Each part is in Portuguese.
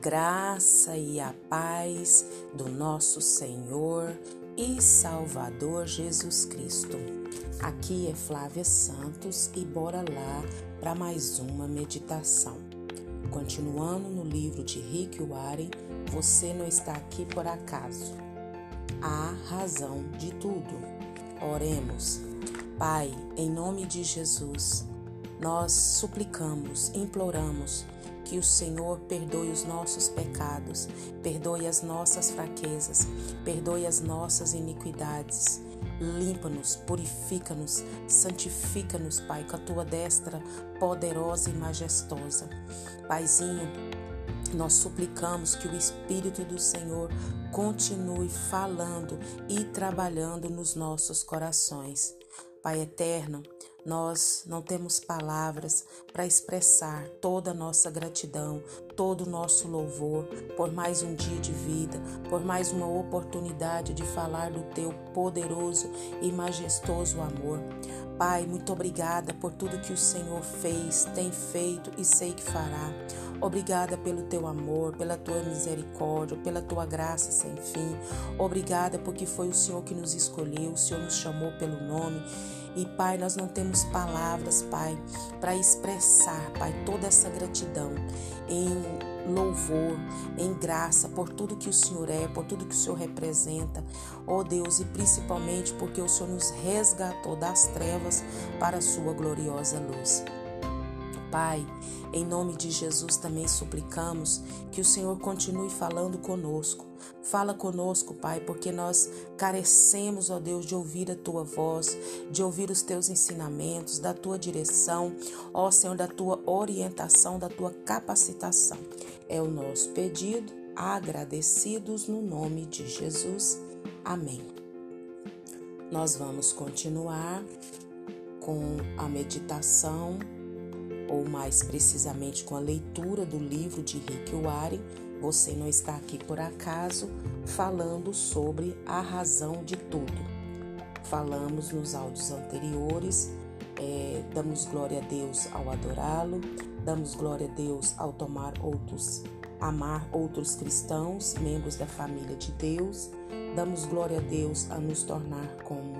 graça e a paz do nosso Senhor e Salvador Jesus Cristo. Aqui é Flávia Santos e bora lá para mais uma meditação. Continuando no livro de Rick Warren, você não está aqui por acaso. Há razão de tudo. Oremos. Pai, em nome de Jesus, nós suplicamos, imploramos que o Senhor perdoe os nossos pecados, perdoe as nossas fraquezas, perdoe as nossas iniquidades. Limpa-nos, purifica-nos, santifica-nos, Pai, com a tua destra poderosa e majestosa. Paizinho, nós suplicamos que o Espírito do Senhor continue falando e trabalhando nos nossos corações. Pai eterno, nós não temos palavras para expressar toda a nossa gratidão, todo o nosso louvor por mais um dia de vida, por mais uma oportunidade de falar do teu poderoso e majestoso amor. Pai, muito obrigada por tudo que o Senhor fez, tem feito e sei que fará. Obrigada pelo teu amor, pela tua misericórdia, pela tua graça sem fim. Obrigada porque foi o Senhor que nos escolheu, o Senhor nos chamou pelo nome e, Pai, nós não temos palavras, Pai, para expressar, Pai, toda essa gratidão em louvor, em graça por tudo que o Senhor é, por tudo que o Senhor representa, ó oh Deus, e principalmente porque o Senhor nos resgatou das trevas para a sua gloriosa luz. Pai, em nome de Jesus também suplicamos que o Senhor continue falando conosco. Fala conosco, Pai, porque nós carecemos, ó Deus, de ouvir a tua voz, de ouvir os teus ensinamentos, da tua direção, ó Senhor, da tua orientação, da tua capacitação. É o nosso pedido, agradecidos no nome de Jesus. Amém. Nós vamos continuar com a meditação ou mais precisamente com a leitura do livro de Rick Warren, você não está aqui por acaso falando sobre a razão de tudo. Falamos nos áudios anteriores, é, damos glória a Deus ao adorá-lo, damos glória a Deus ao tomar outros, amar outros cristãos, membros da família de Deus, damos glória a Deus a nos tornar como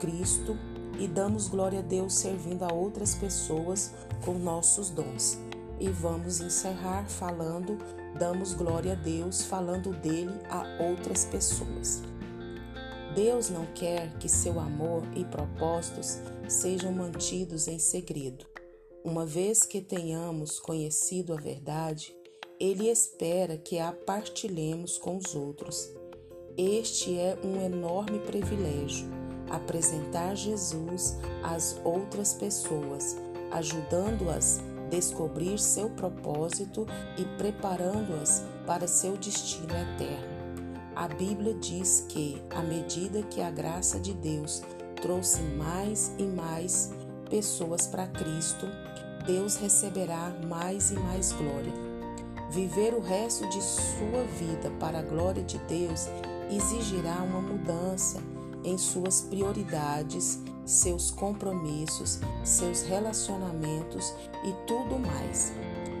Cristo e damos glória a Deus servindo a outras pessoas com nossos dons. E vamos encerrar falando, damos glória a Deus falando dele a outras pessoas. Deus não quer que seu amor e propósitos sejam mantidos em segredo. Uma vez que tenhamos conhecido a verdade, ele espera que a partilhemos com os outros. Este é um enorme privilégio apresentar Jesus às outras pessoas, ajudando-as a descobrir seu propósito e preparando-as para seu destino eterno. A Bíblia diz que, à medida que a graça de Deus trouxe mais e mais pessoas para Cristo, Deus receberá mais e mais glória. Viver o resto de sua vida para a glória de Deus exigirá uma mudança em suas prioridades, seus compromissos, seus relacionamentos e tudo mais.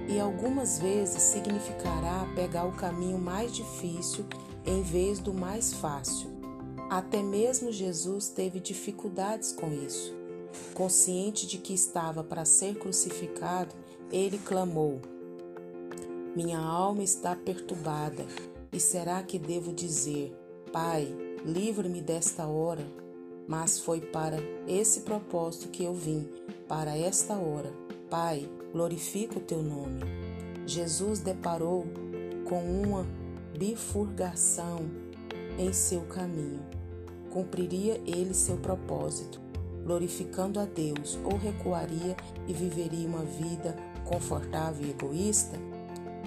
E algumas vezes significará pegar o caminho mais difícil em vez do mais fácil. Até mesmo Jesus teve dificuldades com isso. Consciente de que estava para ser crucificado, ele clamou: Minha alma está perturbada, e será que devo dizer: Pai, livre-me desta hora. Mas foi para esse propósito que eu vim, para esta hora. Pai, glorifica o teu nome. Jesus deparou com uma bifurcação em seu caminho. Cumpriria ele seu propósito, glorificando a Deus, ou recuaria e viveria uma vida confortável e egoísta?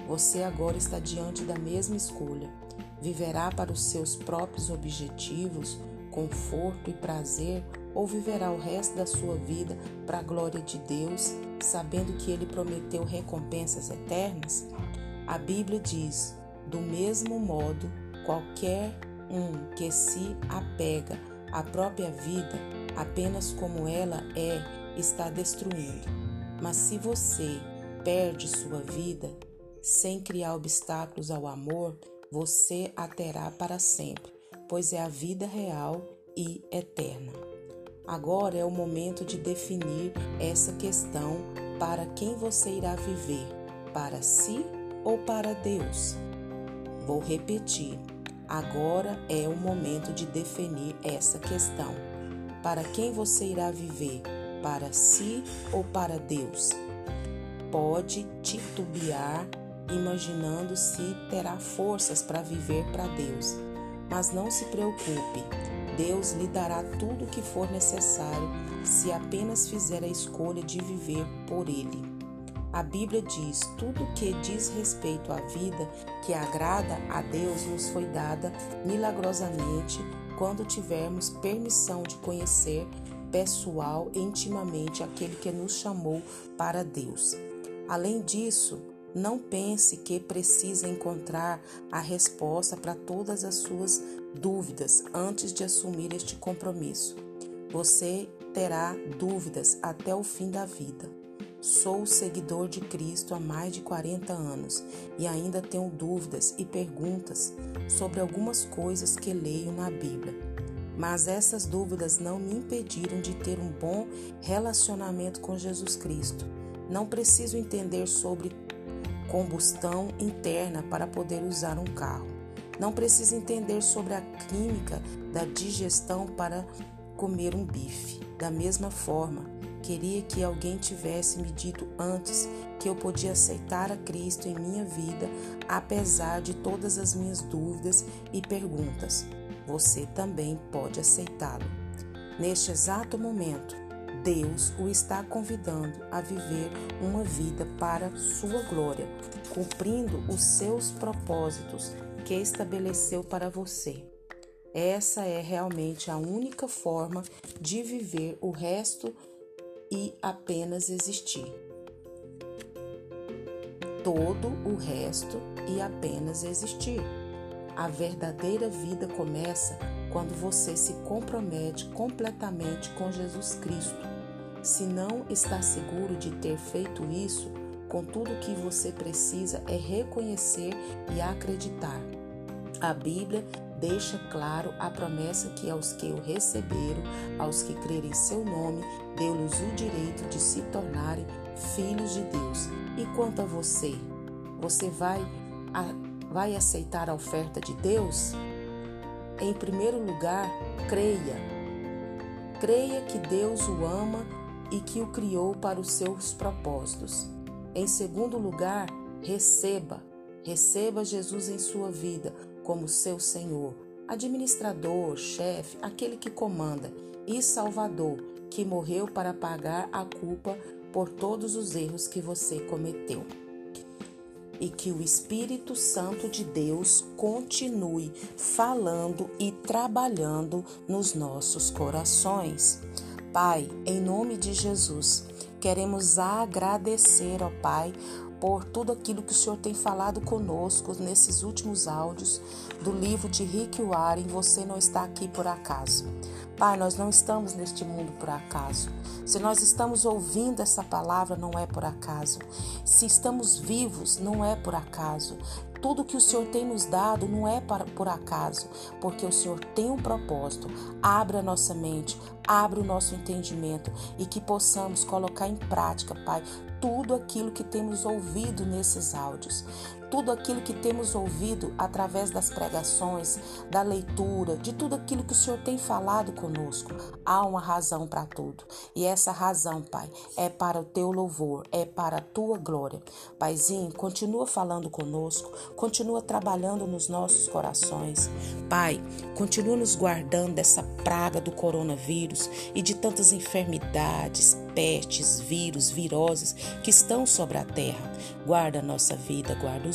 Você agora está diante da mesma escolha Viverá para os seus próprios objetivos, conforto e prazer, ou viverá o resto da sua vida para a glória de Deus, sabendo que Ele prometeu recompensas eternas? A Bíblia diz: do mesmo modo, qualquer um que se apega à própria vida, apenas como ela é, está destruindo. Mas se você perde sua vida, sem criar obstáculos ao amor, você a terá para sempre, pois é a vida real e eterna. Agora é o momento de definir essa questão para quem você irá viver, para si ou para Deus. Vou repetir. Agora é o momento de definir essa questão. Para quem você irá viver? Para si ou para Deus? Pode titubear imaginando se terá forças para viver para Deus. Mas não se preocupe, Deus lhe dará tudo o que for necessário se apenas fizer a escolha de viver por Ele. A Bíblia diz: tudo que diz respeito à vida que agrada a Deus nos foi dada milagrosamente quando tivermos permissão de conhecer pessoal e intimamente aquele que nos chamou para Deus. Além disso, não pense que precisa encontrar a resposta para todas as suas dúvidas antes de assumir este compromisso. Você terá dúvidas até o fim da vida. Sou seguidor de Cristo há mais de 40 anos e ainda tenho dúvidas e perguntas sobre algumas coisas que leio na Bíblia. Mas essas dúvidas não me impediram de ter um bom relacionamento com Jesus Cristo. Não preciso entender sobre combustão interna para poder usar um carro. Não preciso entender sobre a química da digestão para comer um bife. Da mesma forma, queria que alguém tivesse me dito antes que eu podia aceitar a Cristo em minha vida, apesar de todas as minhas dúvidas e perguntas. Você também pode aceitá-lo. Neste exato momento, Deus o está convidando a viver uma vida para sua glória, cumprindo os seus propósitos que estabeleceu para você. Essa é realmente a única forma de viver o resto e apenas existir. Todo o resto e apenas existir. A verdadeira vida começa quando você se compromete completamente com Jesus Cristo se não está seguro de ter feito isso, contudo o que você precisa é reconhecer e acreditar. A Bíblia deixa claro a promessa que aos que o receberam, aos que crerem em seu nome, deu-lhes o direito de se tornarem filhos de Deus. E quanto a você, você vai, a, vai aceitar a oferta de Deus? Em primeiro lugar, creia. Creia que Deus o ama e que o criou para os seus propósitos. Em segundo lugar, receba, receba Jesus em sua vida como seu Senhor, administrador, chefe, aquele que comanda e Salvador, que morreu para pagar a culpa por todos os erros que você cometeu. E que o Espírito Santo de Deus continue falando e trabalhando nos nossos corações. Pai, em nome de Jesus, queremos agradecer, ó Pai, por tudo aquilo que o Senhor tem falado conosco nesses últimos áudios do livro de Rick Warren, Você Não Está Aqui Por Acaso. Pai, nós não estamos neste mundo por acaso. Se nós estamos ouvindo essa palavra, não é por acaso. Se estamos vivos, não é por acaso. Tudo que o Senhor tem nos dado não é por acaso, porque o Senhor tem um propósito. Abra a nossa mente, abra o nosso entendimento e que possamos colocar em prática, Pai, tudo aquilo que temos ouvido nesses áudios tudo aquilo que temos ouvido através das pregações, da leitura, de tudo aquilo que o Senhor tem falado conosco. Há uma razão para tudo. E essa razão, Pai, é para o teu louvor, é para a tua glória. Paizinho, continua falando conosco, continua trabalhando nos nossos corações. Pai, continua nos guardando dessa praga do coronavírus e de tantas enfermidades, pestes, vírus, viroses que estão sobre a terra. Guarda a nossa vida, guarda os